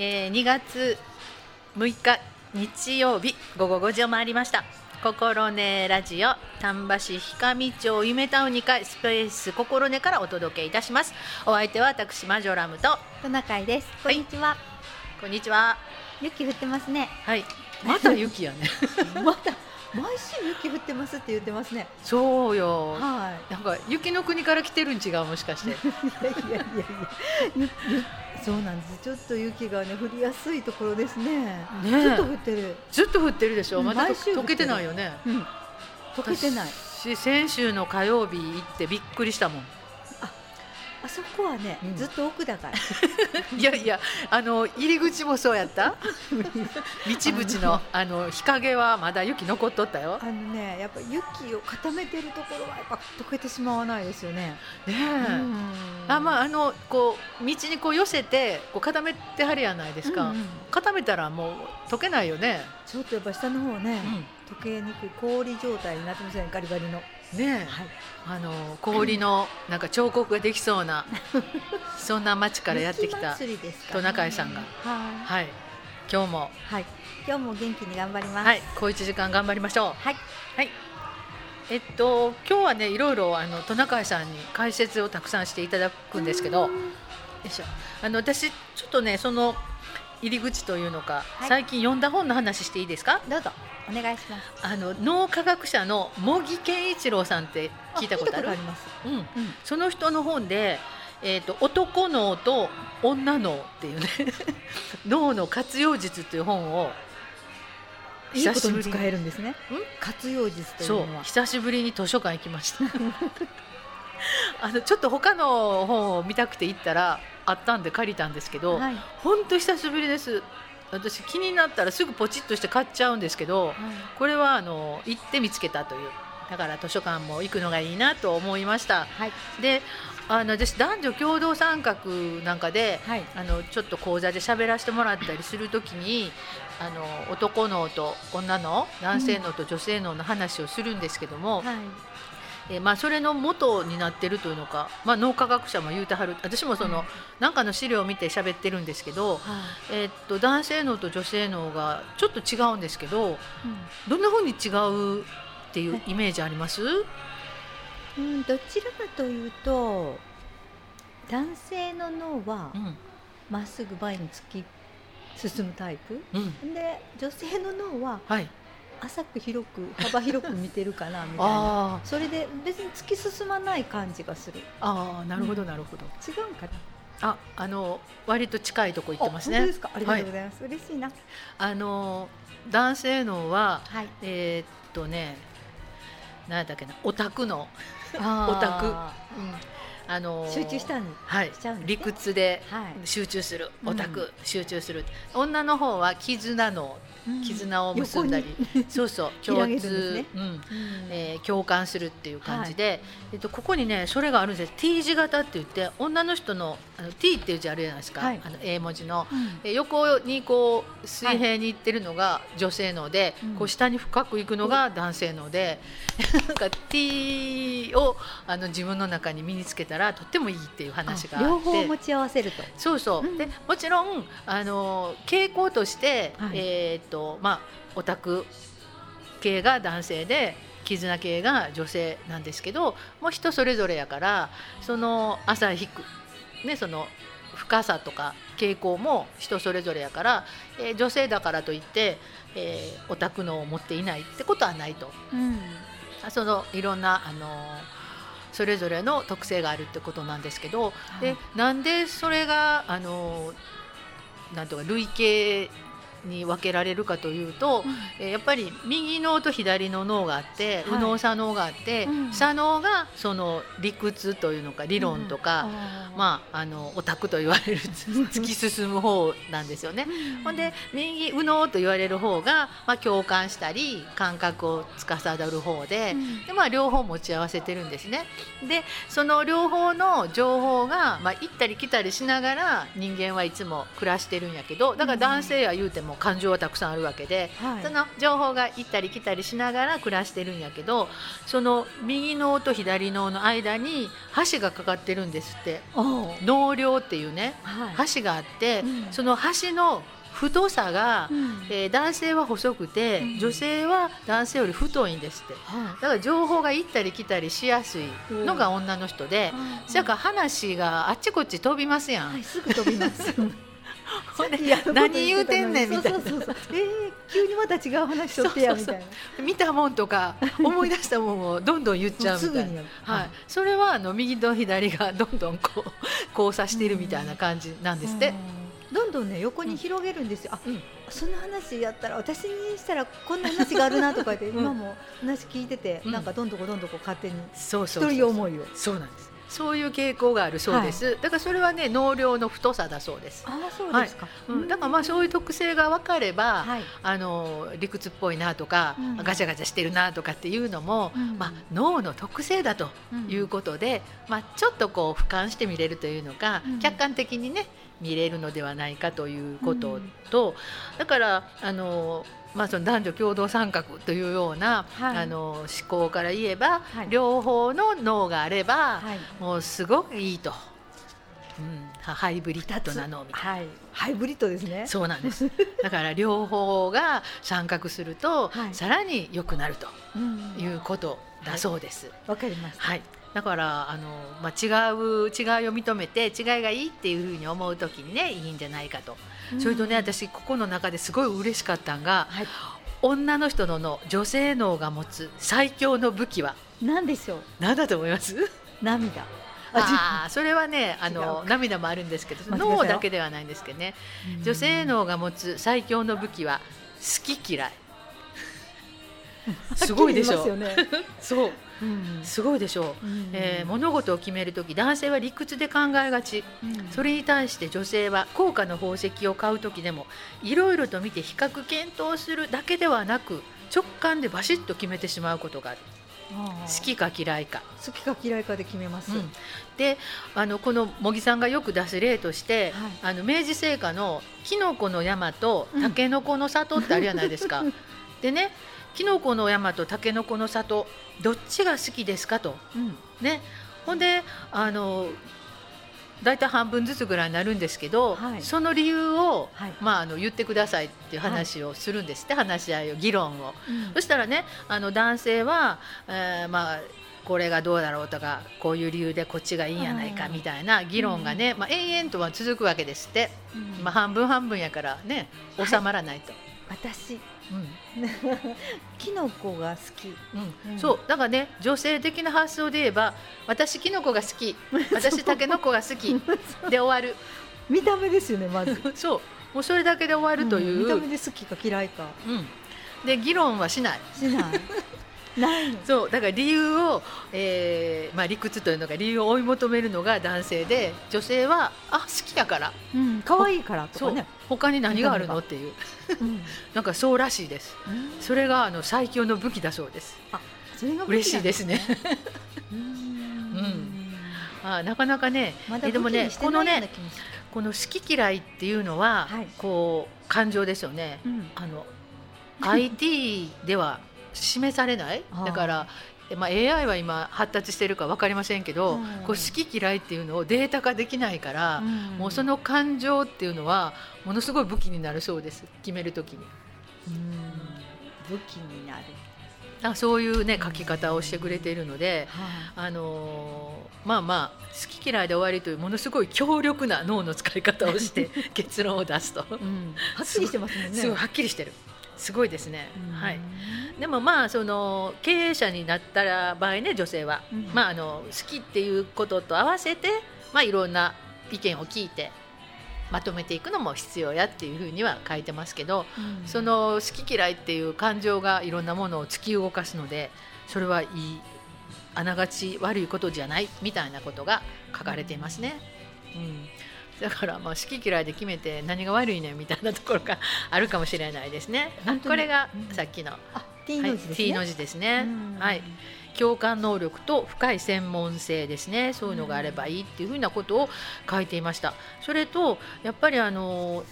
えー、2月6日日曜日午後5時を回りました。心根ラジオ丹波市氷上町夢タウン2階スペース心根からお届けいたします。お相手は私マジョラムとトナカイです。こんにちは、こんにちは。雪降ってますね。はい。また雪やね。また毎週雪降ってますって言ってますね。そうよ。はい。なんか雪の国から来てるん違うもしかして。いやいやいやそうなんです。ちょっと雪がね降りやすいところですね。ねえ。ずっと降ってる。ずっと降ってるでしょ。うんまだ溶けてないよね。うん。溶けてない。私先週の火曜日行ってびっくりしたもんあそこはね、うん。ずっと奥だから。いやいやあの入り口もそうやった？道縁のあの日陰はまだ雪残っとったよ。あのねやっぱ雪を固めてるところはやっぱ溶けてしまわないですよね、ねあまああのこう道にこう寄せてこう固めてはるやないですか、うんうん。固めたらもう溶けないよね、ちょっとやっぱ下の方ね、溶けにくい氷状態になってますよねガリガリの、ねえ、はい、あの氷のなんか彫刻ができそうな そんな町からやってきた雪祭りですかトナカイさんが。はい。はい。今日も。はい、今日も元気に頑張ります。はい。小一時間頑張りましょう。はい、はい。えっと今日はねいろいろあのトナカイさんに解説をたくさんしていただくんですけど、よいしょ。あの私ちょっとねその入り口というのか、はい。最近読んだ本の話していいですか？どうぞお願いします。あの脳科学者の茂木健一郎さんって聞いたことある？うん。うん、その人の本で。えー、と男脳と女脳っていうね 脳の活用術っていう本をいいこと久しぶりにに使えるんですね。活用術というそうのは。久しぶりに図書館行きました あのちょっと他の本を見たくて行ったらあったんで借りたんですけどはい、本当久しぶりです私気になったらすぐポチッとして買っちゃうんですけどこれはあの行って見つけたという。だから図書館も行くのがいいなと思いました。はい、であの私男女共同参画なんかではい、あのちょっと講座で喋らせてもらったりするときにあの男脳と女脳男性脳と女性脳の話をするんですけども、はい、えーまあ、それの元になってるというのか、まあ、脳科学者も言うてはる。私もその、うん。なんかの資料を見て喋ってるんですけど、はえーっと男性脳と女性脳がちょっと違うんですけどい、どんなふうに違うっていうイメージあります、うん、うん、どちらかというと男性の脳はうん。まっすぐ前に突き進むタイプ。うん。で女性の脳ははい、浅く広く幅広く見てるかなみたいな。あそれで別に突き進まない感じがする。ーあーなるほどなるほど、違うかな。ああの割と近いとこ行ってますねあ本当ですか？ありがとうございます。嬉しいな。あの男性脳ははい。えーっとね何だっけなオタク脳あーオタクあの集中したんはいね理屈ではい。集中するうんオタク、集中する女の方は絆脳絆を結んだり、そうそう 共通、ねうん。うん。えー共感するっていう感じで、えっと、ここにねそれがあるんです T 字型って言って女の人のあの T っていう字あるじゃないですか、はい。あの A 文字の。うん。え横にこう水平に行ってるのが女性ので、うん。こう下に深く行くのが男性ので、なんか T をあの自分の中に身につけたらとってもいいっていう話があって。両方持ち合わせると。そうそう、うん。でもちろんあの傾向として、はい。えーっとまあオタク系が男性で絆系が女性なんですけどもう人それぞれやからその朝引くねその深さとか傾向も人それぞれやから、えー女性だからといって、えーオタクのを持っていないってことはないとうん。そのいろんなあのそれぞれの特性があるってことなんですけど、でなんでそれがあのなんとか類型に分けられるかというと、えーやっぱり右脳と左の脳があって、はい。右脳左脳があって、うん。左脳がその理屈というのか理論とか、まああのオタクと言われる突き進む方なんですよね。ほんで右右脳と言われる方が、まあ、共感したり感覚を司る方で,、うん。でまあ、両方持ち合わせてるんですね。でその両方の情報が、まあ、行ったり来たりしながら人間はいつも暮らしてるんやけどだから男性や言うてもも感情はたくさんあるわけで、はい。その情報が行ったり来たりしながら暮らしてるんやけどその右脳と左脳の間に橋がかかってるんですって。脳梁っていうねはい。橋があって、うん。その橋の太さが、うん。えー男性は細くて、うん。女性は男性より太いんですって。はだから情報が行ったり来たりしやすいのが女の人で、い。だから話があっちこっち飛びますやん、はいすぐ飛びますで何言うてんねんみたいな。そうそうそうえー、急にまた違う話しとってやみたいな。見たもんとか 思い出したもんをどんどん言っちゃうみたいな。はい、それはあの右と左がどんどんこう 交差しているみたいな感じなんですって。うん。どんどんね横に広げるんですよ、あうん。その話やったら私にしたらこんな話があるなとか言って、うん。今も話聞いてて、うん。なんかどんどこどんどこ勝手に。一そうそうそう。人思いを。そうなんですそういう傾向があるそうです、だからそれはね脳量の太さだそうです、ああそうですか、うん、だからまあそういう特性が分かれば、はい。あの理屈っぽいなとか、うん。ガチャガチャしてるなとかっていうのも、うん。まあ、脳の特性だということで、まあ、ちょっとこう俯瞰して見れるというのか、うん。客観的にね見れるのではないかということと、だからあの、まあ、その男女共同参画というような、はい。あの思考から言えば、はい。両方の脳があれば、はい。もうすごくいいと、うん、ハイブリッドな脳みたいな。はい。ハイブリッドですね。そうなんです。だから両方が参画すると、はい。さらに良くなるとうん。いうことだそうです。わかりましたはい。だからあのまあ違う違いを認めて違いがいいっていうふうに思うときにねいいんじゃないかと。それとね私ここの中ですごい嬉しかったんがはい。女の人の脳女性脳が持つ最強の武器は何でしょう？何だと思います？涙。ああそれはねあのか。涙もあるんですけど脳だけではないんですけどね。女性脳が持つ最強の武器は好き嫌い すごいでしょ。はっきり言いますよね。そう。うん。すごいでしょ。う、うん。えー物事を決める時男性は理屈で考えがち。うん。それに対して女性は高価な宝石を買う時でもいろいろと見て比較検討するだけではなく直感でバシッと決めてしまうことがある。好きか嫌いか。好きか嫌いかで決めます、うん。であのこの茂木さんがよく出す例として、はい。あの明治製菓のきのこの山とたけのこの里ってあるじゃないですか。でねきのこの山とたけのこの里どっちが好きですかと。うん。ね、ほんであの大体半分ずつぐらいになるんですけど、はい。その理由を、はい。まあ、あの言ってくださいっていう話をするんですって、話し合いを議論を。うん。そしたらねあの男性は、えーまあこれがどうだろうとかこういう理由でこっちがいいんやないかうん。みたいな議論がね、まあ、延々とは続くわけですって、うん。まあ、半分半分やからね収まらないと。私うん。キノコが好き。うん。うん。そう。だからね女性的な発想で言えば私キノコが好き。私タケノコが好き。で終わる。見た目ですよねまず。そう。もうそれだけで終わるという、ん見た目で好きか嫌いか。うん。で議論はしない。しない そうだから理由を、えーまあ、理屈というのが理由を追い求めるのが男性で女性はあ好きやから。うん可愛いからとかね。他に何があるのっていう。うん。なんかそうらしいです。それがあの最強の武器だそうです。それが武器なん嬉しいですね。うん。あなかなかねまでもねこのねこの好き嫌いっていうのは、はい。こう感情ですよね。うん。あの IT では示されない？だから、まあ、AI は今発達してるか分かりませんけど、うん。こう好き嫌いっていうのをデータ化できないから、ん。もうその感情っていうのはものすごい武器になるそうです決めるときに。うん。武器になる。だからそういうね書き方をしてくれているので、はあのーまあまあ好き嫌いで終わりというものすごい強力な脳の使い方をして 結論を出すと、いうん。はっきりしてますもんね。すごいはっきりしてる。すごいですね、うん。はいでもまあその経営者になったら場合ね女性は、うん。まああの好きっていうことと合わせてまあいろんな意見を聞いてまとめていくのも必要やっていうふうには書いてますけど、うん。その好き嫌いっていう感情がいろんなものを突き動かすのでそれはいいあながち悪いことじゃないみたいなことが書かれていますね。うん。だからまあ好き嫌いで決めて何が悪いねんみたいなところがあるかもしれないですね。これがうん。さっきの、あ T の字ですね、T の字ですね。うんはい。共感能力と深い専門性ですねそういうのがあればいいっていうふうなことを書いていましたそれとやっぱりあの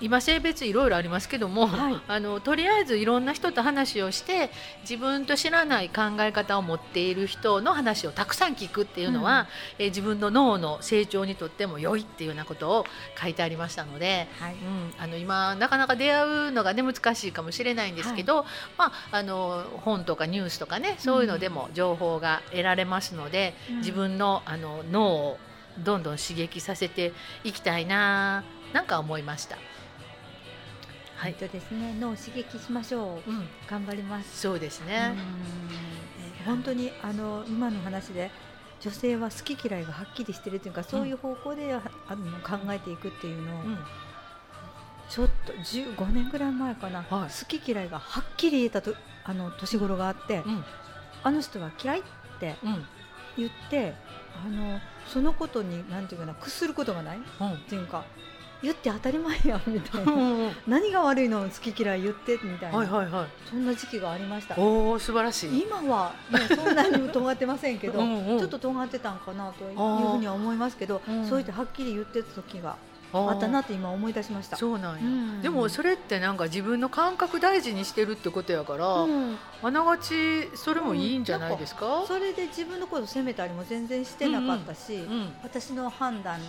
今性別いろいろありますけども、はい。あのとりあえずいろんな人と話をして自分と知らない考え方を持っている人の話をたくさん聞くっていうのは、えー自分の脳の成長にとっても良いっていうようなことを書いてありましたので、はい。うん、あの今なかなか出会うのがね難しいかもしれないんですけど、まあ、あの本とかニュースとかねそういうのでも情報が得られますので、うん。自分のあの脳をどんどん刺激させていきたいななんか思いました。はい、本当ですね。脳を刺激しましょう。うん、頑張ります。そうですね。うん。本当にあの今の話で女性は好き嫌いがはっきりしてるというかそういう方向で、ああの考えていくっていうのを、うん、ちょっと15年ぐらい前かな、はい。好き嫌いがはっきり言えたとあの年頃があって、うん、あの人は嫌いってうん、言ってあのそのことになんていうかな屈することがないっうん、ていうか言って当たり前やんみたいなうん、何が悪いの好き嫌い言ってみたいな、はいはいはい。そんな時期がありましたおお素晴らしい。今は、ね、そんなにも尖ってませんけどうんうんちょっと尖ってたんかなというふうには思いますけど、うんそう言ってはっきり言ってた時があったなって今思い出しました。そうなんや。うんでもそれってなんか自分の感覚大事にしてるってことやから、うんあながちそれもいいんじゃないですか？それで自分のことを責めたりも全然してなかったし、うん。私の判断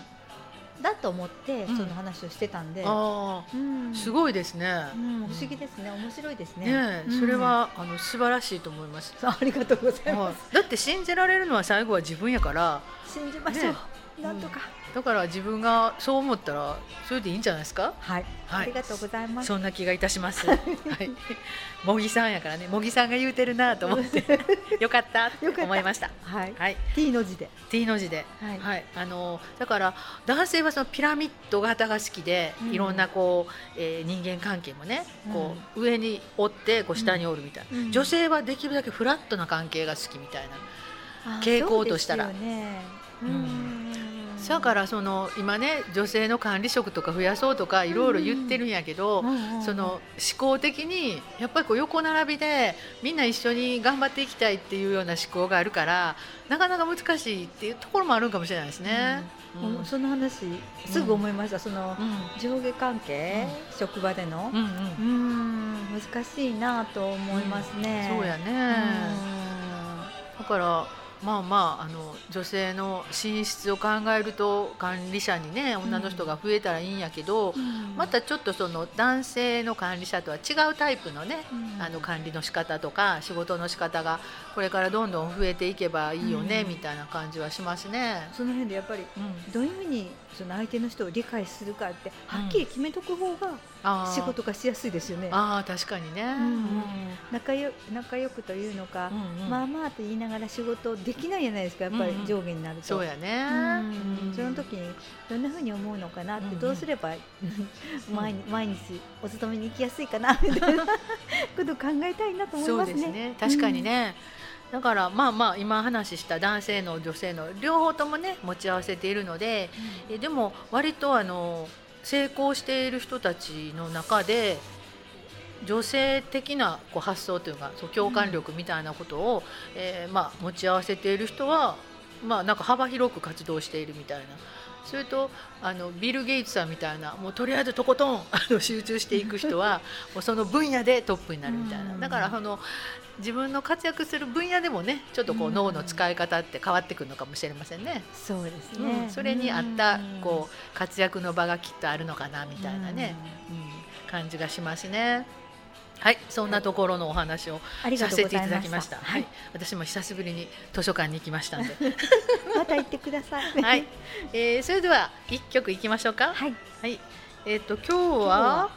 だと思ってうん。その話をしてたんで、あうん。あすごいですね。うん、不思議ですね。面白いですね。ねそれはあの素晴らしいと思います。ありがとうございはます。い。だって信じられるのは最後は自分やから、信じましょう。ねなんとか、だから自分がそう思ったらそれでいいんじゃないですか？はい、はいありがとうございます。そんな気がいたします。はい。茂木さんやからね、茂木さんが言うてるなと思って、よかったってよかった思いました。はい、はい。T の字で。T の字で、はいはい、あのだから男性はそのピラミッド型が好きで、うんいろんなこう、えー人間関係もね、こう上に折ってこう下に折るみたいな、うん女性はできるだけフラットな関係が好きみたいな。傾向としたらそうですよね。うんうんだからその今ね女性の管理職とか増やそうとかいろいろ言ってるんやけど、その思考的にやっぱりこう横並びでみんな一緒に頑張っていきたいっていうような思考があるからなかなか難しいっていうところもあるかもしれないですね。うん。うん。その話すぐ思いました。そのうん上下関係、職場での。うん難しいなと思いますね。そうやね、だからまあまああの女性の進出を考えると管理者にね女の人が増えたらいいんやけど、うん。またちょっとその男性の管理者とは違うタイプのね、うん。あの管理の仕方とか仕事の仕方がこれからどんどん増えていけばいいよね、うん。みたいな感じはしますね。その辺でやっぱりうん、どういうふうにその相手の人を理解するかってはっきり決めとく方が仕事がしやすいですよね。あー確かにね、うん仲よ仲良くというのか、うんうん。まあまあと言いながら仕事できないじゃないですかやっぱり上下になると。そうやね、うん。その時にどんな風に思うのかなって、どうすれば 毎日毎日お勤めに行きやすいかなみたいな。ことを考えたいなと思いますね。ですね。確かにね、だからまあまあ今話した男性の女性の両方ともね持ち合わせているのでえでも割とあの成功している人たちの中で女性的なこう発想というかそう共感力みたいなことを、えーまあ、持ち合わせている人は、まあ、なんか幅広く活動しているみたいな。それとあのビル・ゲイツさんみたいなもうとりあえずとことん あの集中していく人は もうその分野でトップになるみたいな。うん。だからその自分の活躍する分野でもねちょっとこううん。脳の使い方って変わってくるのかもしれませんね。そうですうね、ん、それに合ったこう活躍の場がきっとあるのかなみたいなね、うん、感じがしますね。はい、そんなところのお話をさせていただきました。た。はい、私も久しぶりに図書館に行きましたんで。また行ってください。はい、えー、それでは一曲いきましょうか。はい、はい、えっ、と今日は？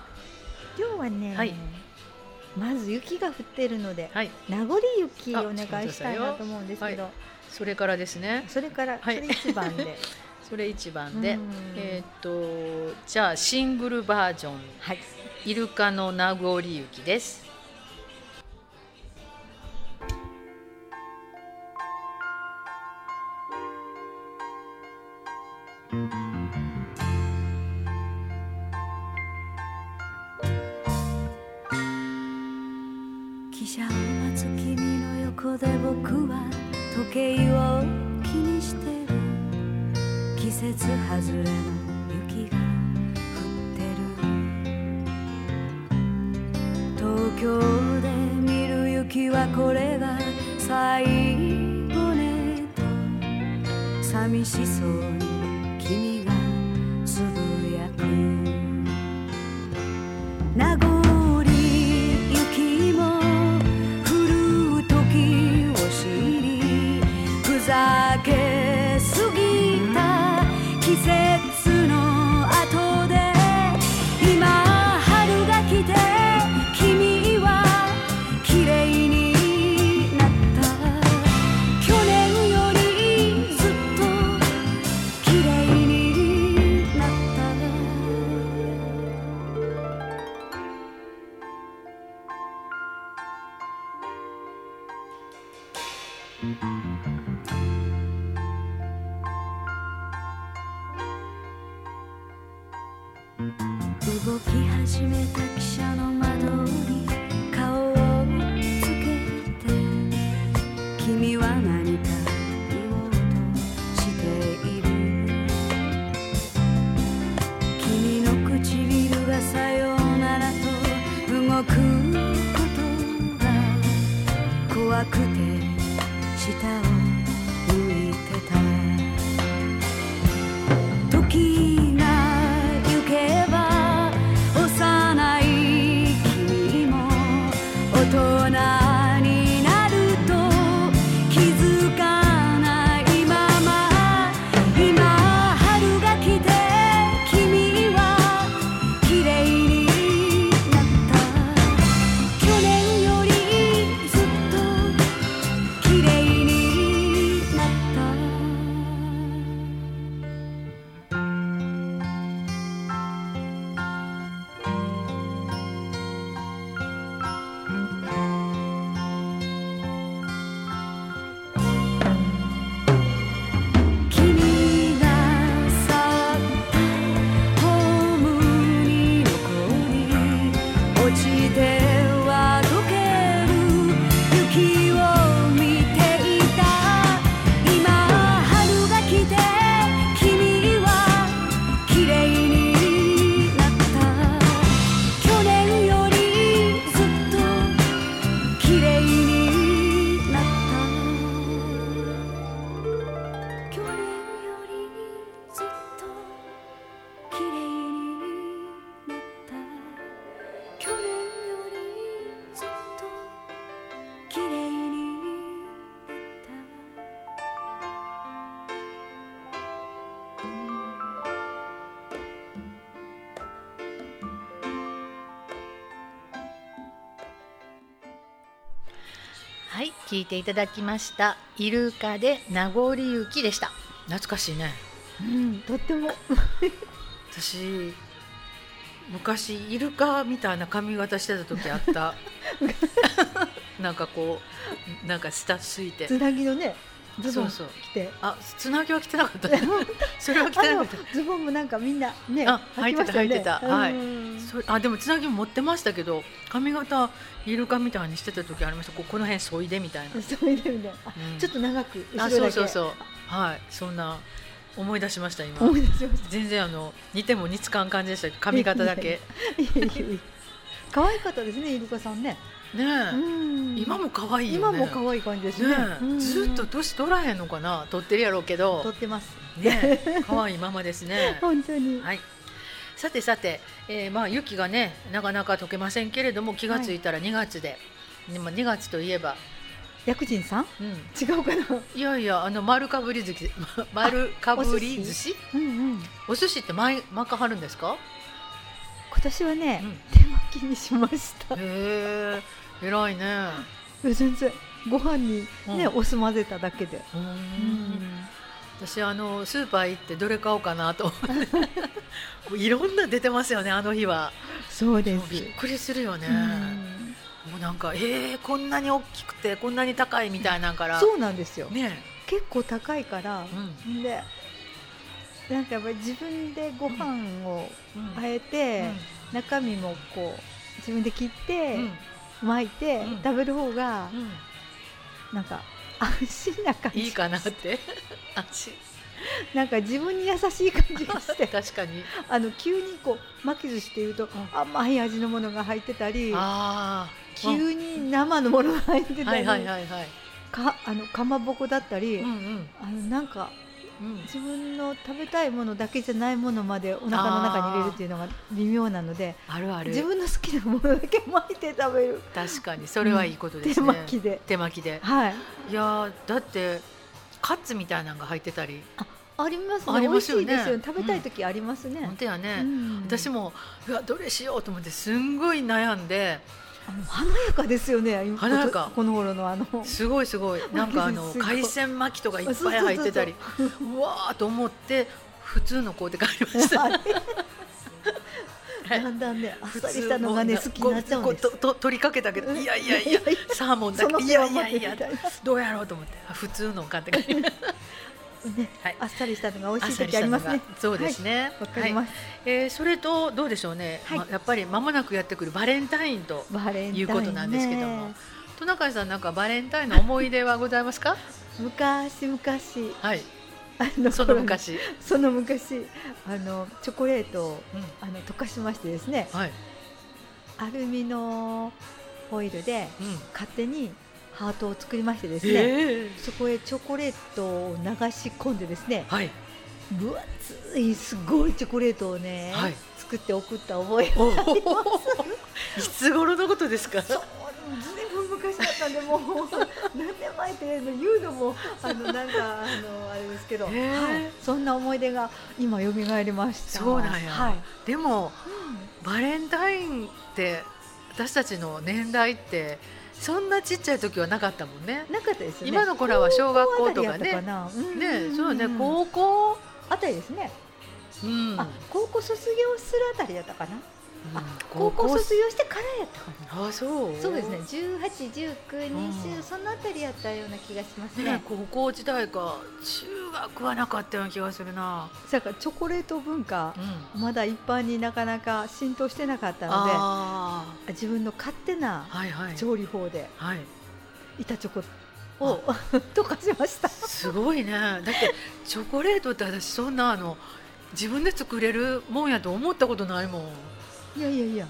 今日はね、はい。まず雪が降っているので、はい、名残雪あお願いしたいなと思うんですけど、はそれからですね。それから、はい。それ一番で、それ一番で、うん。えっ、とじゃあシングルバージョン。はい、イルカの名残雪です。汽車を待つ君の横で僕は時計を気にしてる季節外れの京で見る雪はこれが最後ねと。寂しそうに。はい聞いていただきました。イルカで名残雪でした。懐かしいね。うん、とっても。私昔イルカみたいな髪型してた時あった。なんかこうなんか下ついて。つなぎのねズボンそうそう。着て。あつなぎは着てなかった。ね それは着てなかっあのズボンもなんかみんなねあ履いてた履いてた。はい。あでもつなぎも持ってましたけど髪型イルカみたいにしてた時ありました。こうこの辺そいでみたいな。そういう意味であうん。ちょっと長くあそうそうそう。はい。そんな思い出しました今。思い出しました。全然あの似ても似つかん感じでした髪型だけ。可愛かったですねイルカさんねねえ、うん。今も可愛いよ今ねも可愛い感じですね。ずっと年取らへんのかな取ってるやろうけど。撮ってます。ねえ。可愛いままですね。本当に。はい。さてさて、えーまあ雪がねなかなか溶けませんけれども気がついたら2月で、でまあ2月といえば、薬人さん？うん、違うかな。いやいやあの丸かぶり寿司。丸かぶり寿司？うんうん。お寿司って巻かはるんですか？今年はね、うん。手巻きにしました。へえ偉いね。全然。ご飯にね、うん。お酢混ぜただけで。私あのスーパー行ってどれ買おうかなと いろんな出てますよねあの日は。そうです。びっくりするよね。うん。もうなんかえー、こんなに大きくてこんなに高いみたいなんから。そうなんですよ。ね。結構高いから。う、ん。でなんかやっぱり自分でご飯をうん。あえて、中身もこう自分で切って、うん巻いて、うん。食べる方がうん。なんか安心な感じ。いいかなって。安心。なんか自分に優しい感じがして。確かに。あの急にこう巻き寿司っていうと甘い味のものが入ってたり急に生のものが入ってたり、かあのかまぼこだったり、うんうん。あのなんかうん自分の食べたいものだけじゃないものまでお腹の中に入れるっていうのが微妙なのであるある。自分の好きなものだけ巻いて食べる。確かに。それはいいことです手ね、巻きで。手巻きで。はい。いやーだってカツみたいなのが入ってたり。ありますね。ありますよね。美味しいですよね。食べたい時ありますね、本当やね、うん。私もうわどれしようと思ってすんごい悩んで華やかですよね。今華やか。この頃のあの。すごいすごい。なんかあの海鮮巻きとかいっぱい入ってたり。うわーと思って普通の子で帰りました。だんだんねあっさりしたのがね好きになっちゃうんです。こうとと取りかけたけどいやいやいやサーモンだけいやいやいやどうやろうと思ってあ普通の買って帰りましたねはい。あっさりしたのが美味しい時ありますね。が。そうですね。わかります、えーそれとどうでしょうね、はい。まやっぱり間もなくやってくるバレンタインということなんですけども。トナカイさんなんかバレンタインの思い出はございますか？昔昔。はい。あのその昔、その昔。あのチョコレートをうん。あの溶かしましてですね。はい。アルミのホイルでうん。勝手にハートを作りましてですね、え。そこへチョコレートを流し込んでですねーはい。分厚いすごいチョコレートをね、はい。作って送った覚えおお。いつ頃のことですか？そうずいぶん昔だったんでもう何年前って言うのもあのなんかあのあれですけど、へーはい、そんな思い出が今蘇りました。そうなんや。はい。でもバレンタインって私たちの年代ってそんなちっちゃい時はなかったもんね。うんなかったですよね。今の子らは小学校とかね。ねそうね高高校？あたりですね、うん。あ高校卒業するあたりだったかな、高校卒業してからやったかな。あそう。そうですね。18、19、20、うん。そのあたりやったような気がしますね。ね高校時代か。中学はなかったような気がするな、だからチョコレート文化うん、まだ一般になかなか浸透してなかったのあで自分の勝手な調理法ではい。板チョコを 溶かしました。すごいね。だってチョコレートって私そんなあの自分で作れるもんやと思ったことないもん、いやいやいや。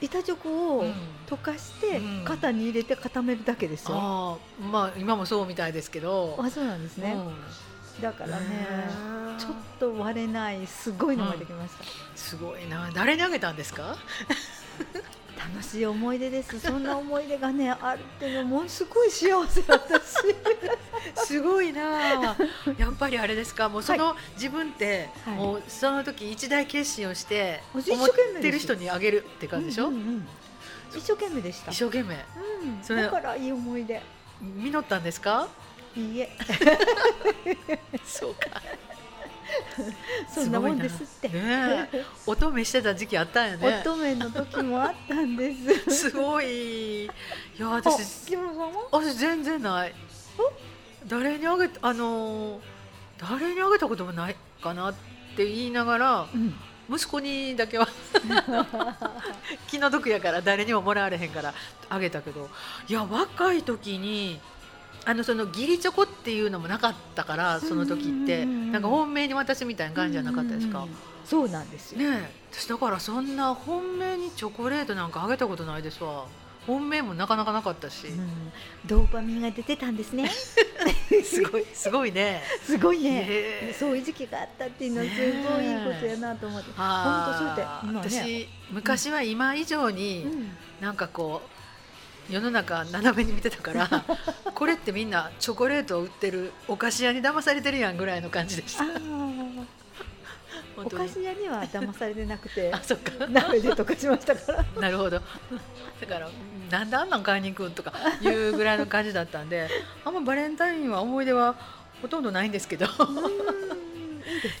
板チョコをうん。溶かしてうん。型に入れて固めるだけですよ、ああまあ今もそうみたいですけど。あそうなんですね、うん。だからねちょっと割れないすごいのができました、すごいな。誰にあげたんですか？楽しい思い出です。そんな思い出がねあるっていうのものすごい幸せだったし。すごいなやっぱりあれですか？もうその自分って、はい。もうその時一大決心をして思ってる人にあげるって感じでしょ、うんうんうん。一生懸命でした。一生懸命。うん。それだからいい思い出。実ったんですか？いいえ。そうか そんなもんですって。ねえ。乙女してた時期あったんやね。乙女の時もあったんです。すごい。いやあ私私全然ない。誰にあげあのー誰にあげたこともないかなって言いながらうん。息子にだけは 気の毒やから誰にももらわれへんからあげたけどいや若い時にあのその義理チョコっていうのもなかったからその時って。なんか本命に渡すみたいな感じじゃなかったですか？そうなんですよ、ねえ。私だからそんな本命にチョコレートなんかあげたことないですわ。本命もなかなかなかったし、うん。ドーパミンが出てたんですね。すごいすごいね。すごいね。そういう時期があったっていうのはすごいいいことやなと思って、あ。ー本当そうやって。今ね。私昔は今以上に、うん。なんかこう世の中斜めに見てたから これってみんなチョコレートを売ってるお菓子屋に騙されてるやんぐらいの感じでした。お菓子屋には騙されてなくて あそっか。鍋で溶かしましたから。なるほど。だからなんであんなん買いに行くんとかいうぐらいの感じだったんであんまバレンタインは思い出はほとんどないんですけど。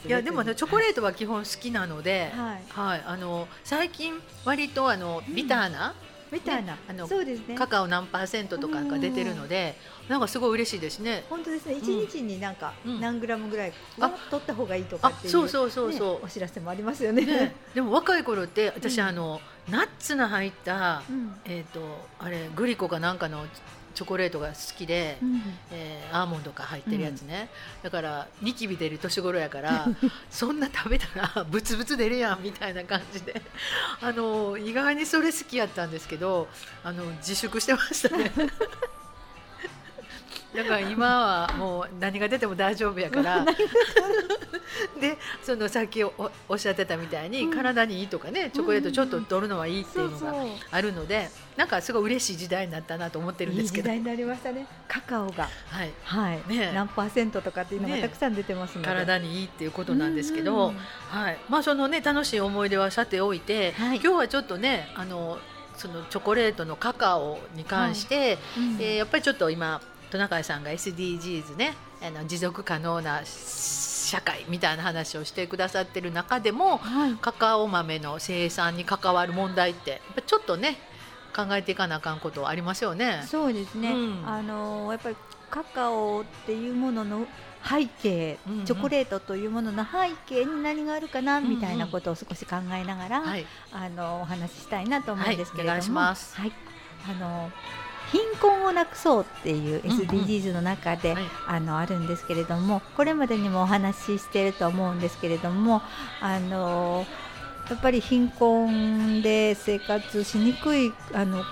いやでもねチョコレートは基本好きなので、はい。はい、あの最近割とあのビターな、みたいな、ねあのそうですね。カカオ何パーセントとかが出てるので、なんかすごい嬉しいですね。本当ですね。一日になんかうん。何グラムぐらいあは取った方がいいとかあっていうそうそうそうそう。ねお知らせもありますよね。ね、でも若い頃って私、うん。あのナッツの入った、うん。えっ、とあれグリコかなんかのチョコレートが好きで、うん。えーアーモンドが入ってるやつね、だからニキビ出る年頃やからそんな食べたら ブツブツ出るやんみたいな感じで。あの意外にそれ好きやったんですけどあの自粛してましたね。だから今はもう何が出ても大丈夫やから。でそのさっきおおっしゃってたみたいに、うん。体にいいとかねチョコレートちょっと取るのはいいっていうのがあるのでなんかすごい嬉しい時代になったなと思ってるんいですけど。い時代になりましたね。カカオが。はい。はい、ね。え何パーセントとかっていうのがたくさん出てますので、体にいいっていうことなんですけど、うんはい。まあ、そのね楽しい思い出はさておいて、はい。今日はちょっとねあのそのチョコレートのカカオに関して、うん。えーやっぱりちょっと今トナカイさんが SDGs ねあの持続可能な社会みたいな話をしてくださってる中でもはい。カカオ豆の生産に関わる問題ってやっぱちょっとね考えていかなあかんことありますよね。そうですね、うん。あのやっぱりカカオっていうものの背景、うんうん。チョコレートというものの背景に何があるかな、うんうん。みたいなことを少し考えながら、はい、あのお話ししたいなと思うんですけれども、はいお願いします。はい。あの貧困をなくそうっていううんうん。SDGs の中で、はい。あのあるんですけれどもこれまでにもお話ししていると思うんですけれどもあのやっぱり貧困で生活しにくいあの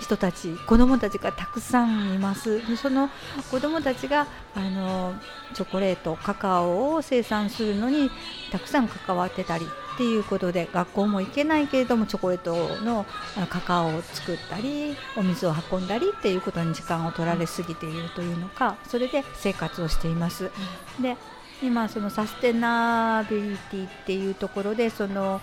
人たち子どもたちがたくさんいます。でその子どもたちがあのチョコレートカカオを生産するのにたくさん関わってたりっていうことで学校も行けないけれどもチョコレートのカカオを作ったりお水を運んだりっていうことに時間を取られすぎているというのかそれで生活をしています。で今そのサステナビリティっていうところでその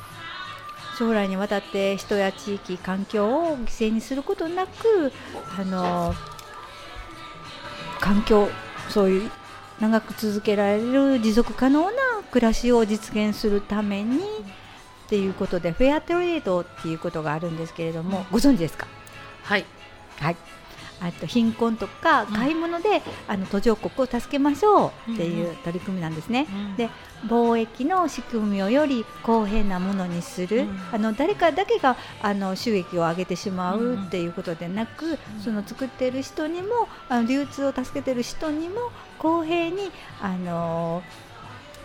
将来にわたって人や地域環境を犠牲にすることなくあの環境そういう長く続けられる持続可能な暮らしを実現するためにっていうことでフェアトレードっていうことがあるんですけれどもご存知ですか？はい。はい、あと貧困とかうん。買い物で、あの途上国を助けましょうっていう取り組みなんですね。で貿易の仕組みをより公平なものにする、うん。あの誰かだけがあの収益を上げてしまうっていうことでなく、その作っている人にもあの流通を助けている人にも公平にあの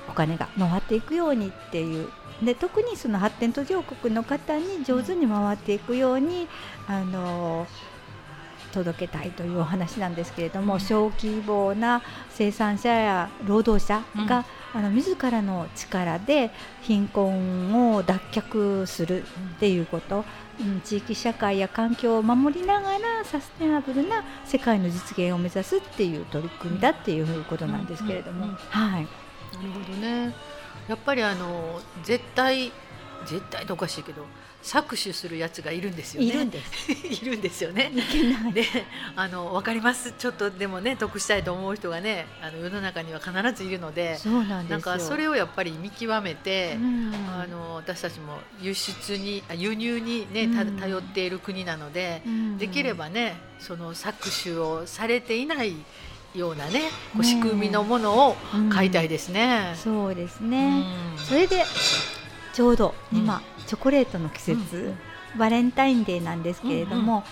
お金が回っていくようにっていう。で特にその発展途上国の方に上手に回っていくように、あの届けたいというお話なんですけれども、うん。小規模な生産者や労働者が、あの自らの力で貧困を脱却するっていうこと、うん、地域社会や環境を守りながらサステナブルな世界の実現を目指すっていう取り組みだっていうことなんですけれども、はい、なるほどね。やっぱりあの絶対絶対とおかしいけど搾取するやつがいるんですよねいるんです。いるんですよね。であの分かりますちょっとでもね得したいと思う人がねあの世の中には必ずいるのでそうなんですよ。なんかそれをやっぱり見極めて、うんあの私たちも輸出にあ輸入にねたうん頼っている国なので、うんできればねその搾取をされていないようなねこうね仕組みのものを買いたいですね。そうですうね。んそれでちょうど今、うんチョコレートの季節、うん。バレンタインデーなんですけれども、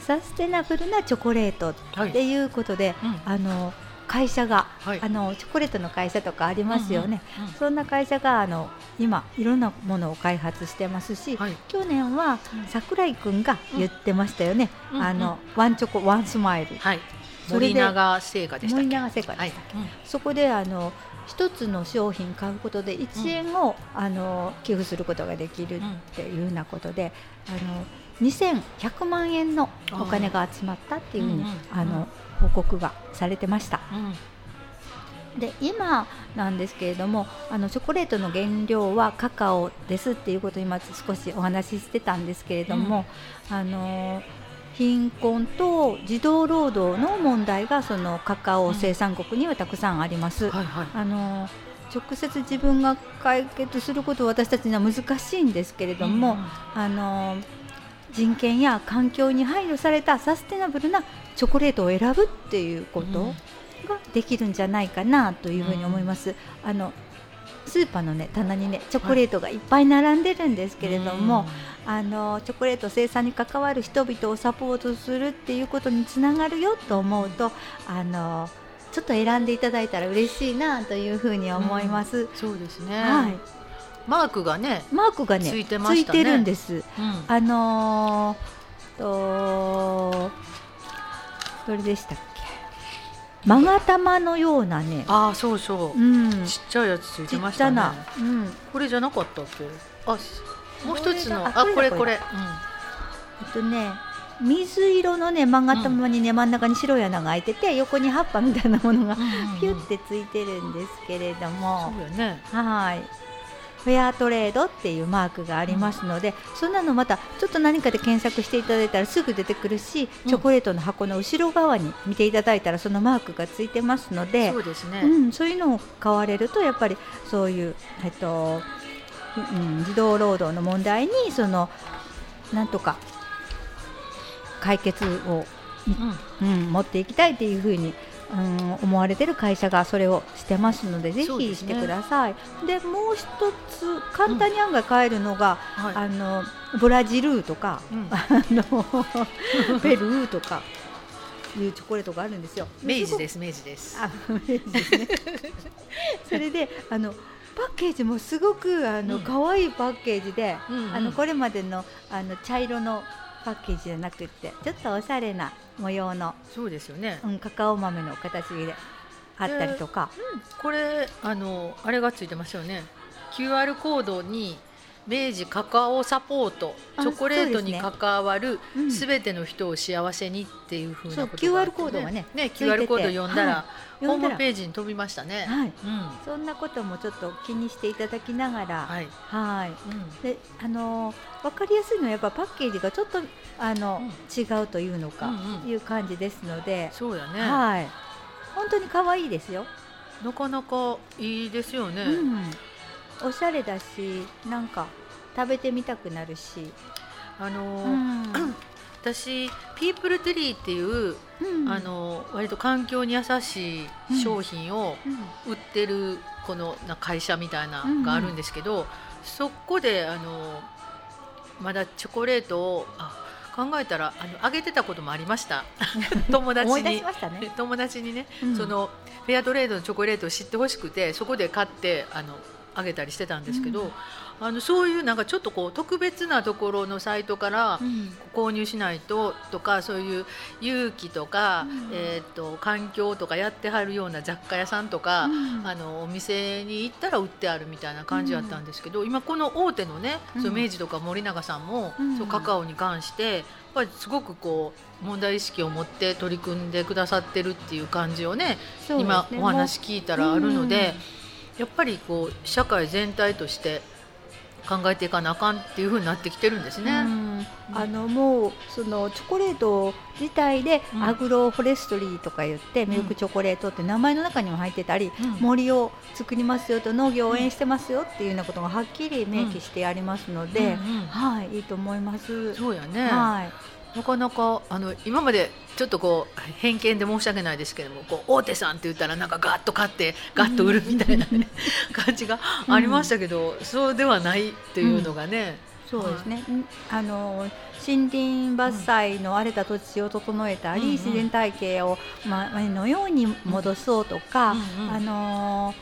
サステナブルなチョコレートはいっていうことで、うん。あの会社が、はい。あのチョコレートの会社とかありますよね。うんうんそんな会社があの今いろんなものを開発してますし、はい。去年は桜井くんが言ってましたよね。うんあのワンチョコワンスマイル。はい。それで森永製菓でしたっけ？森永製菓ではい。そこであの一つの商品買うことで1円を、あの寄付することができるっていうようなことで、あの2100万円のお金が集まったっていうふうに、うんうんあの報告がされてました。うん。うんで今なんですけれどもあのチョコレートの原料はカカオですっていうことを今少しお話ししてたんですけれども、あの貧困と児童労働の問題がそのカカオ生産国にはたくさんあります。はいはい。あの直接自分が解決することは私たちには難しいんですけれども、あの人権や環境に配慮されたサステナブルなチョコレートを選ぶっていうことができるんじゃないかなというふうに思います。あのスーパーのね棚にねチョコレートがいっぱい並んでるんですけれども、あのチョコレート生産に関わる人々をサポートするっていうことにつながるよと思うとあのちょっと選んでいただいたら嬉しいなというふうに思います。そうですね、はい、マークがね、マークがねついてましたね。ついてるんです。うん。あのー、とどれでしたっけ？勾玉のようなね、ああそうそう、うん、ちっちゃいやつついちてましたね。っちゃな、うん、これじゃなかったっけ？あもう一つのあこれあこれこれ。えっとね水色のね勾玉にね真ん中に白い穴が開いてて横に葉っぱみたいなものがうんうんうん。ピュってついてるんですけれども、そうやね。はい。フェアトレードっていうマークがありますので、そんなのまたちょっと何かで検索していただいたらすぐ出てくるし、うん。チョコレートの箱の後ろ側に見ていただいたらそのマークがついてますのでそうですね、うん、そういうのを買われるとやっぱりそういう、えっとうん、児童労働の問題にそのなんとか解決を、うんうん、持っていきたいっていうふうに、うん、思われてる会社がそれをしてますのでぜひしてください。でもう一つ簡単に案外買えるのが、はいあのブラジルとか、うん あの ペルーとかいうチョコレートがあるんですよ。明治です明治ですあ、明治ですね。それであのパッケージもすごくあの、うん。可愛いパッケージで、うんうん。あのこれまでのあの茶色のパッケージじゃなくってちょっとおしゃれな模様の、そうですよね、うん、カカオ豆の形であったりとか、これあのあれがついてますよね。QR コードに明治カカオサポートあチョコレートに関わるうん。すべての人を幸せにっていうふうなことがあって QR コードがねね QR コード読んだら、はい。ホームページに飛びましたね、はい、うん。そんなこともちょっと気にしていただきながら、はい、はい。うん。であの分かりやすいのはやっぱパッケージがちょっとあの、うん。違うというのか、うんうん。いう感じですので、そうやね、はい。本当に可愛いですよ、なかなかいいですよね、うん、おしゃれだしなんか食べてみたくなるし、あのうーん。私ピープルトゥリーっていう、うん。あの割と環境に優しい商品をうん。売ってるこのな会社みたいなのがあるんですけど、そこであのまだチョコレートをあ考えたらあのあげてたこともありました。友達に。ね。友達にね、うん。そのフェアトレードのチョコレートを知ってほしくてそこで買ってあのあげたりしてたんですけど、うんあのそういうなんかちょっとこう特別なところのサイトからうん。購入しないととかそういう勇気とか、うん。えー、と環境とかやってはるような雑貨屋さんとか、うん。あのお店に行ったら売ってあるみたいな感じだったんですけど、今この大手のね、うん。そう明治とか森永さんも、うん。そうカカオに関してやっぱりすごくこう問題意識を持って取り組んでくださってるっていう感じをねね。今お話も聞いたらあるので、やっぱりこう社会全体として考えていかなあかんっていう風になってきてるんですね。うん。あのもうそのチョコレート自体でうん。アグロフォレストリーとか言って、ミルクチョコレートって名前の中にも入ってたり、うん。森を作りますよと農業を応援してますよっていうようなことがはっきり明記してありますので、はいいいと思います。そうやね、はい。なかなかあの今までちょっとこう偏見で申し訳ないですけれどもこう大手さんって言ったらなんかガッと買ってガッと売るみたいな、ね感じがありましたけど、そうではないっていうのがね、そうですね。ん。あの森林伐採の荒れた土地を整えたり、うんうん。自然体系をま前のように戻そうとか、うんうんあの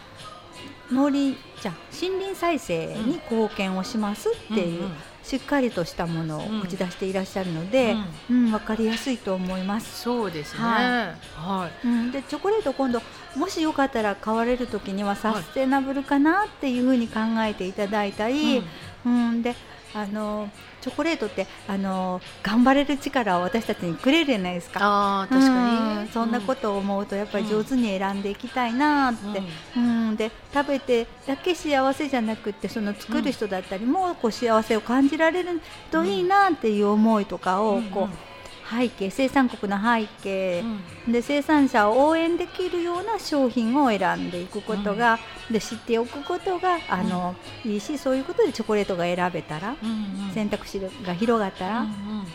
森じゃあ森林再生に貢献をしますっていう、うんうんしっかりとしたものをうん。打ち出していらっしゃるので、うん。わかりやすいと思います。そうですね。ははい、うん、でチョコレート今度もしよかったら買われる時にはサステナブルかなっていうふうに考えていただいたり、うん、であのチョコレートってあの頑張れる力を私たちにくれるじゃないですか。ああ確かに、うんそんなことを思うとやっぱり上手に選んでいきたいなって、うん。で食べてだけ幸せじゃなくってその作る人だったりもこう幸せを感じられるといいなっていう思いとかをこう背景生産国の背景、うん、で生産者を応援できるような商品を選んでいくことが、うん、で知っておくことがあの、うん、いいしそういうことでチョコレートが選べたら、うんうん、選択肢が広がったら、うんうん、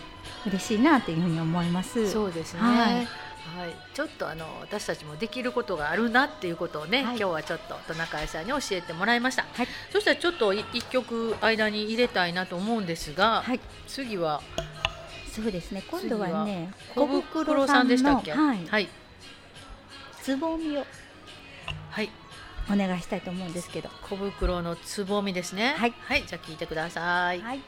嬉しいなというふうに思います。そうですね、はい。はい、ちょっとあの私たちもできることがあるなっていうことをね、はい、今日はちょっとトナカイさんに教えてもらいました、はい、そしたらちょっと1曲間に入れたいなと思うんですが、はい、次はそうですね。今度はね小袋さんでしたっけ？はい、はい、つぼみをはい。お願いしたいと思うんですけど。小袋のつぼみですね。はい、はい、じゃあ聞いてください、はい。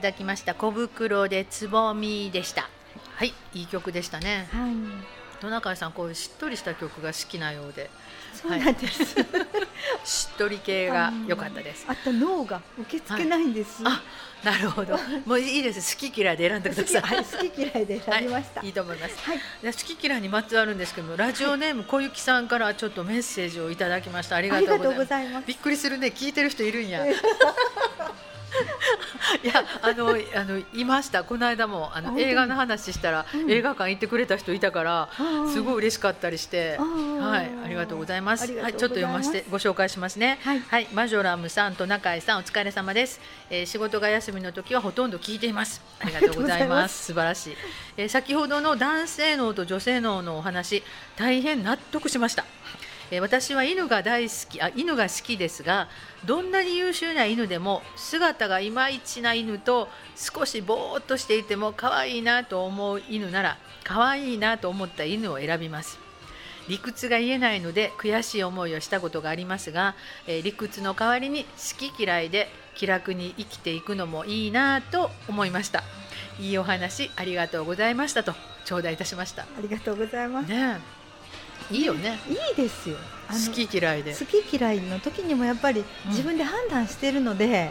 だきました。小袋でつぼみでした。はいいい曲でしたね。はい。トナカイさんこうしっとりした曲が好きなようで。そうなんです、しっとり系が良かったです。あと脳が受け付けないんです、あなるほど。もういいです。好き嫌いで選んでください。はい好き嫌いで選びました、はい、いいと思います。はい。で好き嫌いにまつわるんですけどもラジオネーム小雪さんからちょっとメッセージをいただきました。ありがとうとうございます。ございます。びっくりするね。聞いてる人いるんや いやあのあのいました。この間もあの映画の話したら、うん。映画館行ってくれた人いたからすごい嬉しかったりしてはいありがとうございます。はいちょっと読ませてご紹介しますね。はい。マジョラムさんと中井さんお疲れ様です、えー仕事が休みの時はほとんど聞いています。ありがとうございます。素晴らしい、えー先ほどの男性脳と女性脳のお話大変納得しました。えー私は犬が大好きあ犬が好きですがどんなに優秀な犬でも姿がいまいちな犬と少しぼーっとしていても可愛いなと思う犬なら可愛いなと思った犬を選びます。理屈が言えないので悔しい思いをしたことがありますが、えー理屈の代わりに好き嫌いで気楽に生きていくのもいいなと思いました。いいお話ありがとうございましたと頂戴いたしました。ありがとうございます。ねえいいよね。いいですよ。あの好き嫌いで。好き嫌いの時にもやっぱりうん。自分で判断してるので。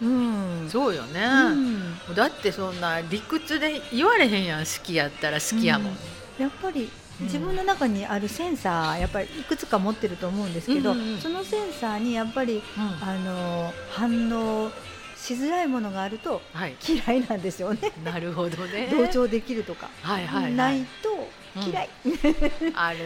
ううん。ん、そうよね、うん。だってそんな理屈で言われへんやん好きやったら好きやもん、うん。やっぱりうん。自分の中にあるセンサーやっぱりいくつか持ってると思うんですけど、うんうんうん。そのセンサーにやっぱりうん。あの反応しづらいものがあるとはい。嫌いなんですよね。なるほどね。同調できるとか、はいはい、はないい、と嫌い。ある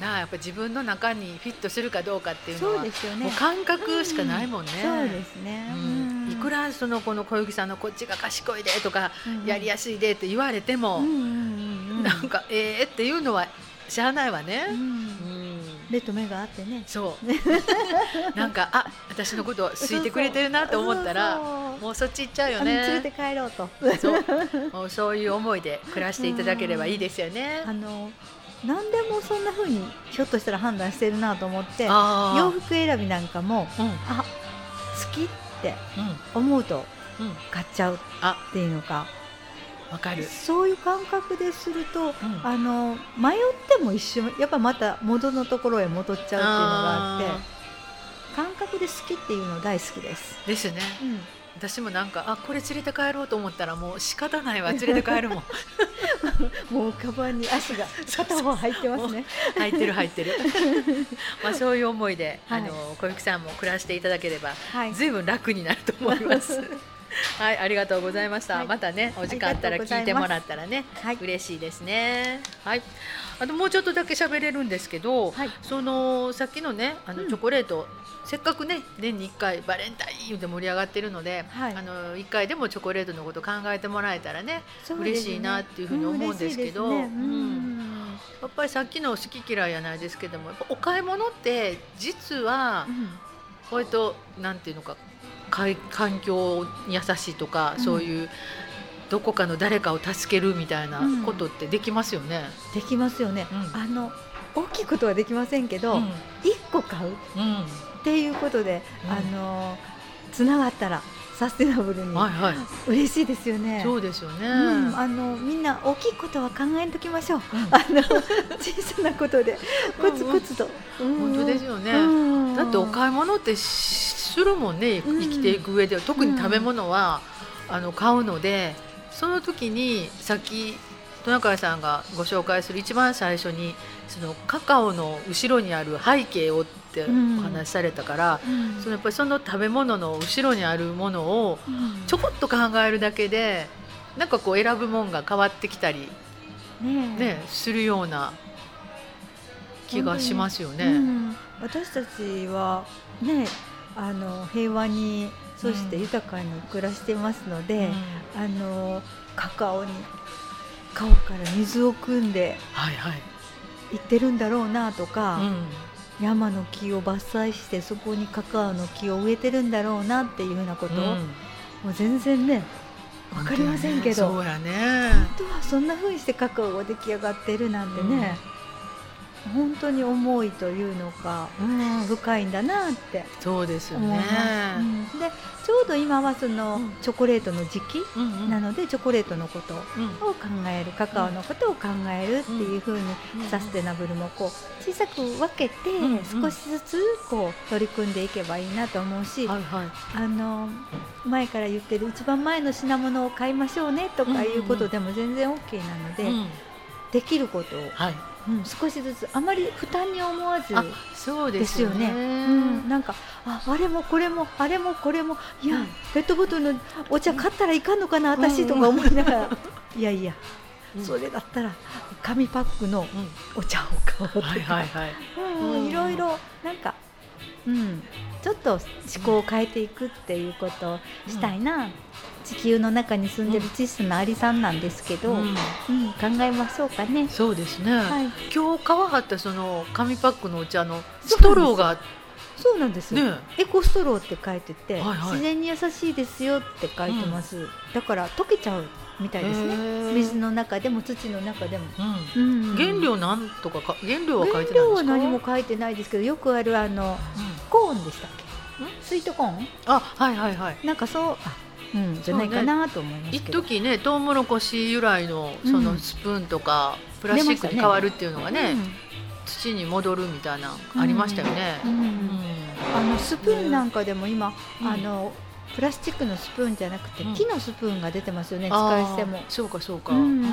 な。あやっぱ自分の中にフィットするかどうかっていうのそうはですよね。もう。感覚しかないもんね、そうですね。うん。いくらそのこの小雪さんのこっちが賢いでとか、うん。やりやすいでって言われても、うんうんうんうん。なんかええっていうのはしゃあないわね、ううんん目と目があってね。そう。なんかあ私のことを好いてくれてるなと思ったらもうそっち行っちゃうよあの連れてね帰ろうと。そう。もうそういう思いで暮らしていただければいいですよね。あの何でもそんな風にひょっとしたら判断してるなと思って洋服選びなんかもうん。あ好きってうん。思うとうん。買っちゃうあっていうのかわかる。そういう感覚ですると、うん。あの迷っても一瞬やっぱまた元のところへ戻っちゃうっていうのがあって感覚で好きっていうの大好きです。ですね。うん。私もなんかあこれ連れて帰ろうと思ったらもう仕方ないわ。連れて帰るもん。もうカバンに足が 片方入ってますね。入ってる入ってる。まあそういう思いで、はい。あの小雪さんも暮らしていただければはい。ずいぶん楽になると思います はいありがとうございました、はい。またねお時間あったら聞いてもらったらね、はい。嬉しいですね。はい。あともうちょっとだけ喋れるんですけど、はい。そのさっきのねあのうん。チョコレート、せっかくね年に1回バレンタインで盛り上がってるので、はい。あの1回でもチョコレートのこと考えてもらえたらねね。嬉しいなっていうふうに思うんですけどうん。やっぱりさっきの好き嫌いやないですけどもお買い物って実はうん。割となんていうのか環境に優しいとか、うん。そういうどこかの誰かを助けるみたいなうん。ことってできますよね。できますよね。うん。あの大きいことはできませんけど、一個買ううんっていうことで、うん。あのつながったらサステナブルに。はいはい。嬉しいですよね。そうですよね、うん、あのみんな大きいことは考えんときましょう。あの小さなことで。コツコツと。本当ですよね。うん。だってお買い物ってしするもんねうん。生きていく上で。は特に食べ物は、あの買うのでその時にさっきトナカイさんがご紹介する一番最初にそのカカオの後ろにある背景をってうん。お話しされたから、うん。そのやっぱりその食べ物の後ろにあるものをうん。ちょこっと考えるだけでなんかこう選ぶもんが変わってきたり、ねえ。ね、するような気がしますよね。うん。私たちはねあの平和にそして豊かに暮らしていますので、あのカカオに川から水を汲んではいはい、行ってるんだろうなとか、うん山の木を伐採してそこにカカオの木を植えてるんだろうなっていうふうなこと、うん。もう全然ね分かりませんけど。そうやね。本当はそんな風にしてカカオが出来上がってるなんてね、本当に重いというのか、うん、深いんだなって。そうですよね。うんでちょうど今はその、うん。チョコレートの時期なのでチョコレートのことをうん。考えるカカオのことを考えるっていう風にうん。サステナブルもこう小さく分けて少しずつこう取り組んでいけばいいなと思うし、はいはい。あの前から言ってる一番前の品物を買いましょうねとかいうことでも全然 OK なので、うん。できることを、少しずつあまり負担に思わずあ、そうでですすよよね。ね。うん、なんかああれもこれもあれもこれもいや、うん。ペットボトルのお茶買ったらいかんのかな、私とか思いながら、いやいや、うん。それだったら紙パックのうんお茶を買おうとか、はいはいはい。うんうん。いろいろなんか、うん、ちょっと思考を変えていくっていうことをしたいな、地球の中に住んでる小さなアリさんなんですけど、ううん。ん考えましょうかね。そうですね。はい、今日買わはったその紙パックのお茶のストローが。そうなんです。よ。ね。エコストローって書いてて、はいはい。自然に優しいですよって書いてます、だから溶けちゃうみたいですね。水の中でも土の中でも、うん。うん。原料なんとかか原料は書いてないんですか？原料は何も書いてないですけどよくあるあのコーンでしたっけ？ん。スイートコーン？あ、はいはいはい。なんかそうあうんじゃないかなと思います一けど、時ねトウモロコシ由来のそのスプーンとか、プラスチックに変わるっていうのがね土に戻るみたいなありましたよね。あのスプーンなんかでも今、うん。あのプラスチックのスプーンじゃなくて、うん。木のスプーンが出てますよねあー。使い捨ても。そうかそうか、うん。あ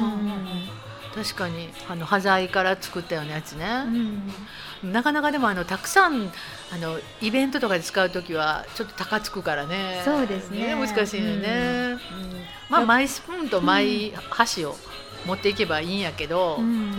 ー確かに。あの端材から作ったようなやつうね、んなかなかでもあのたくさんあのイベントとかで使う時はちょっと高つくからね。そうですね。難しいよね、うんまあやっマイスプーンとマイ箸を持っていけばいいんやけど、うん。ね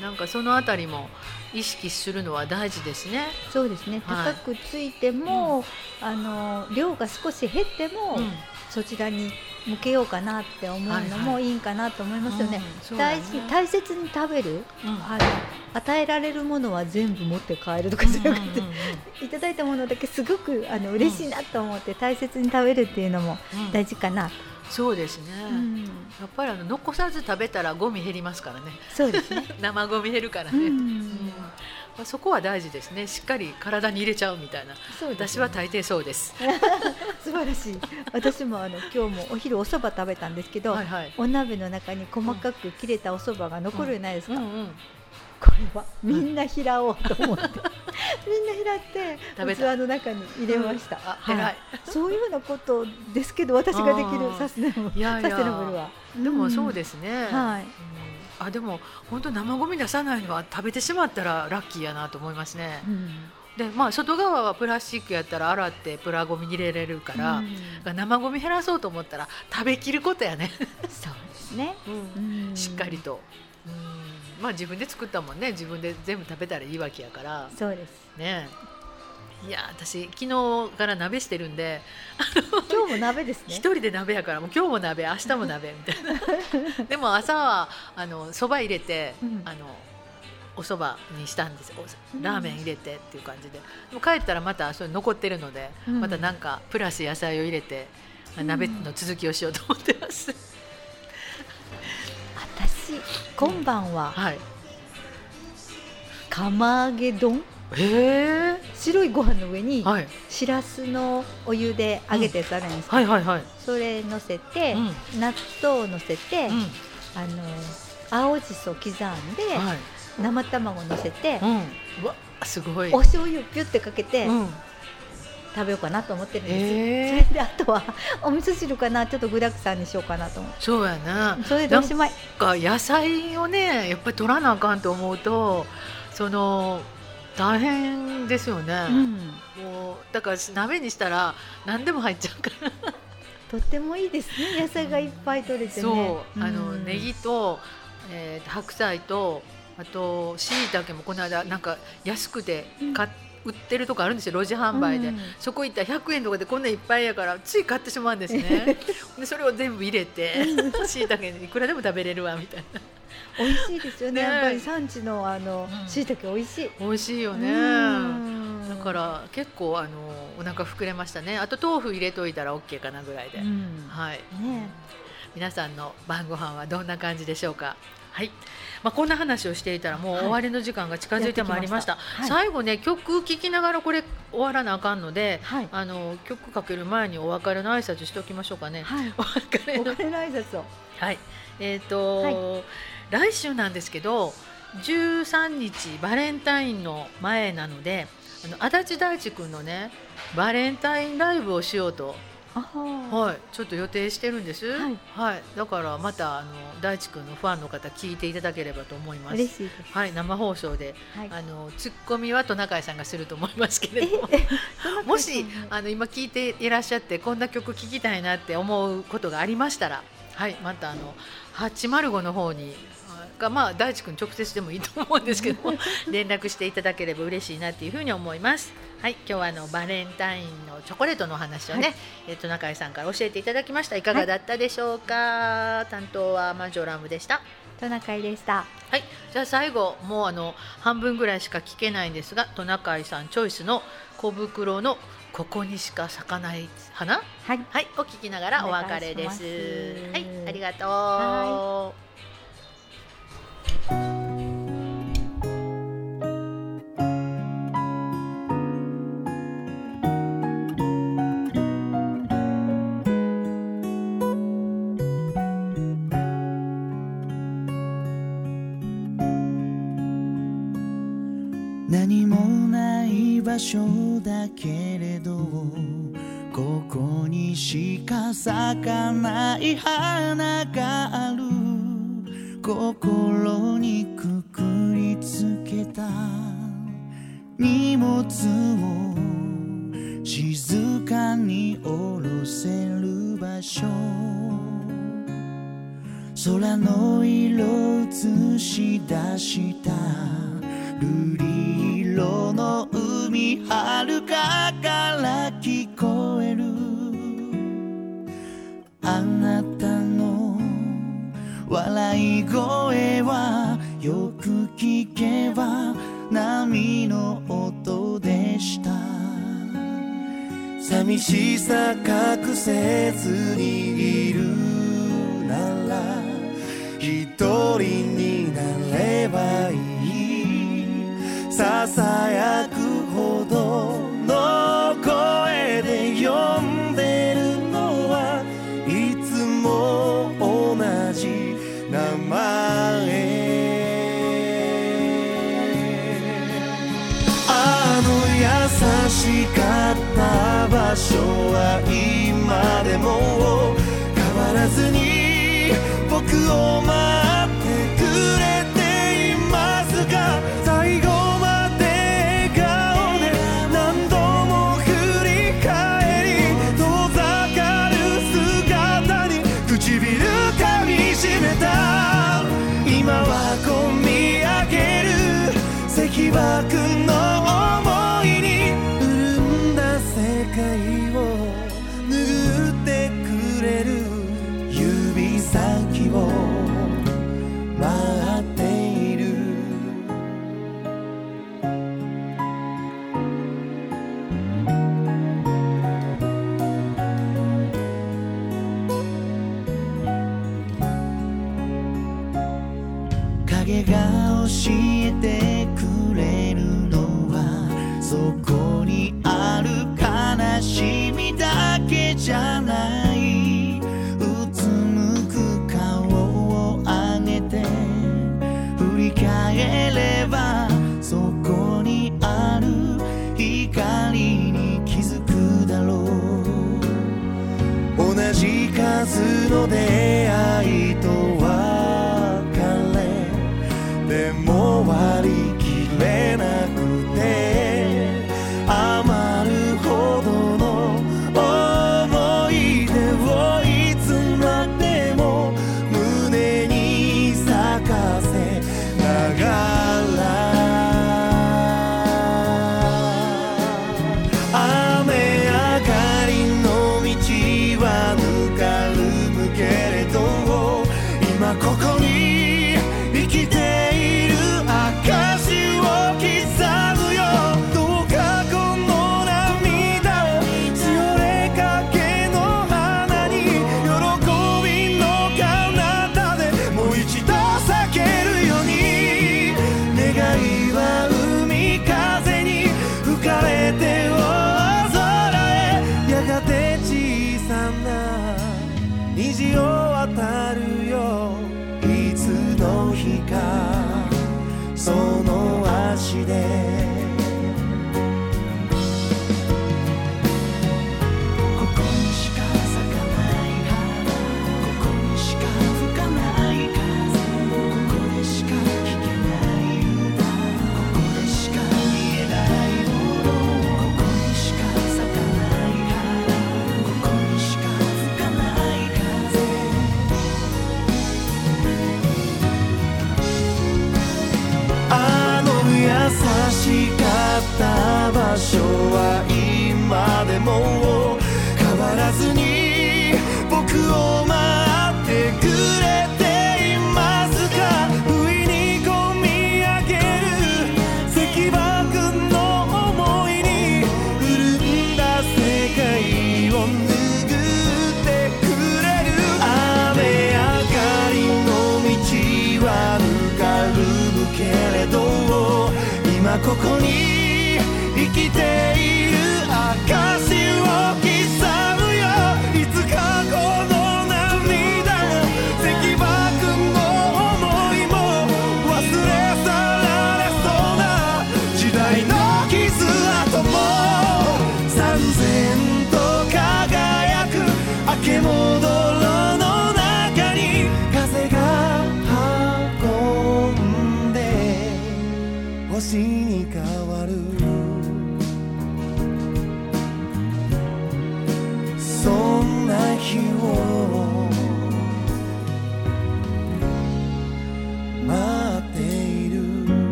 えなんかそのあたりも意識するのは大事ですね。そうですね、はい。高くついても、あの量が少し減っても、うん。そちらに向けようかなって思うのはいはい。もいいんかなと思いますよね。大事大切に食べる、うん。あの与えられるものは全部持って帰るとかじゃなくて、うんうんいただいたものだけすごくあの嬉しいなと思って大切に食べるっていうのもうん。大事かな、そうですね、うん。やっぱりあの残さず食べたらゴミ減りますからね。そうですね。生ゴミ減るからね、うん。うん。まあ、そこは大事ですね。しっかり体に入れちゃうみたいな。そうです私は大抵そうです。素晴らしい。私もあの今日もお昼お蕎麦食べたんですけど、はいはい。お鍋の中に細かく切れたお蕎麦が残るじゃないですか？うんうんこれはみんな拾おうと思って、みんな拾って器の中に入れました。あはいそういうようなことですけど私ができるサステナブルは。でもそうす。ですね、はい。うん。あでも本当生ゴミ出さないのは食べてしまったらラッキーやなと思いますね。うん。でまあ外側はプラスチックやったら洗ってプラゴミに入れれるから、うん。生ゴミ減らそうと思ったら食べきることやね、そうですね。うん。しっかり。と、うんまあ自分で作ったもんね。自分で全部食べたらいいわけやから。そうです。ね。いや私昨日から鍋してるんで今日も鍋です一ね。人で鍋やからもう今日も鍋明日も鍋みたいな。でも朝はあのそば入れて、うん。あのお蕎麦にしたんですおラーメン入れてっていう感じで。でも帰ったらまたそれ残ってるので、うん。またなんかプラス野菜を入れて、鍋の続きをしようと思ってます、私今晩ははい。釜揚げ丼。ええ白いご飯の上にはい。しらすのお湯で揚げてさるんです、はいはいはい。それ乗せて、うん。納豆を乗せて、うん。あの青じそ刻んで、はい。生卵乗せて、うん。うわすごい。お醤油ピュってかけて、うん食べようかなと思ってるんです、えー。それであとは お味噌汁かなちょっと具だくさんにしようかなと思って。そうやな。それでおしまい。か野菜をねやっぱり取らなあかんと思うとその大変ですよね、うん。もうだから鍋にしたら何でも入っちゃうから。とってもいいですね。野菜がいっぱい取れてね。そう、あのんネギと、えー白菜とあとしいたけもこの間なんか安くて買っ売ってるとこあるんですよ路地販売で、うん。そこ行ったら100円とかでこんないっぱいやからつい買ってしまうんですね。でそれを全部入れてしいたけいくらでも食べれるわみたいな。美味しいですよね。ね。やっぱり産地のあのうん。椎茸美味しい。美味しいよね。うん。だから結構あのお腹膨れましたね。あと豆腐入れといたら OK かなぐらいで、うん。はい。ね。皆さんの晩ご飯はどんな感じでしょうか？はい、まあ、こんな話をしていたらもう終わりの時間が近づいてまいりました,、やってきました。はい。最後ね曲聴きながらこれ終わらなあかんのではい。あの曲かける前にお別れの挨拶しておきましょうかね、はい。お別れの。挨拶を。はい。えっ、と、来週なんですけど13日バレンタインの前なのであの足立大地君のねバレンタインライブをしようとあははい、ちょっと予定してるんです。はいはい、だからまたあの大地君のファンの方聞いていただければと思います。嬉しいですはい、生放送で、はいあのツッコミはトナカイさんがすると思いますけれども、もしあの今聞いていらっしゃってこんな曲聴きたいなって思うことがありましたら、はい、またあの805の方に。がまあ大地君直接でもいいと思うんですけども 連絡していただければ嬉しいなっていうふうに思います。はい、今日はあのバレンタインのチョコレートのお話をね、はいえっと中井さんから教えていただきました。いかがだったでしょうか？担当はマジョラムでした。トナカイでしたはい、じゃあ最後もうあの半分ぐらいしか聞けないんですが、トナカイさんチョイスの小袋のここにしか咲かない花？はいはい、を聞きながらお別れですはい、ありがとう。何もない場所だけれどここにしか咲かない花がある。心にくくりつけた。荷物を静かに下ろせる場所。空の色映し出した。瑠璃色の海遥かから聞こえ笑い声はよく聞けば波の音でした。寂しさ隠せずにいるなら一人になればいい。ささや所は今でも教えてくれるのはそこにある悲しみだけじゃない。うつむく顔を上げて振り返ればそこにある光に気づくだろう。同じ数の出会いとこに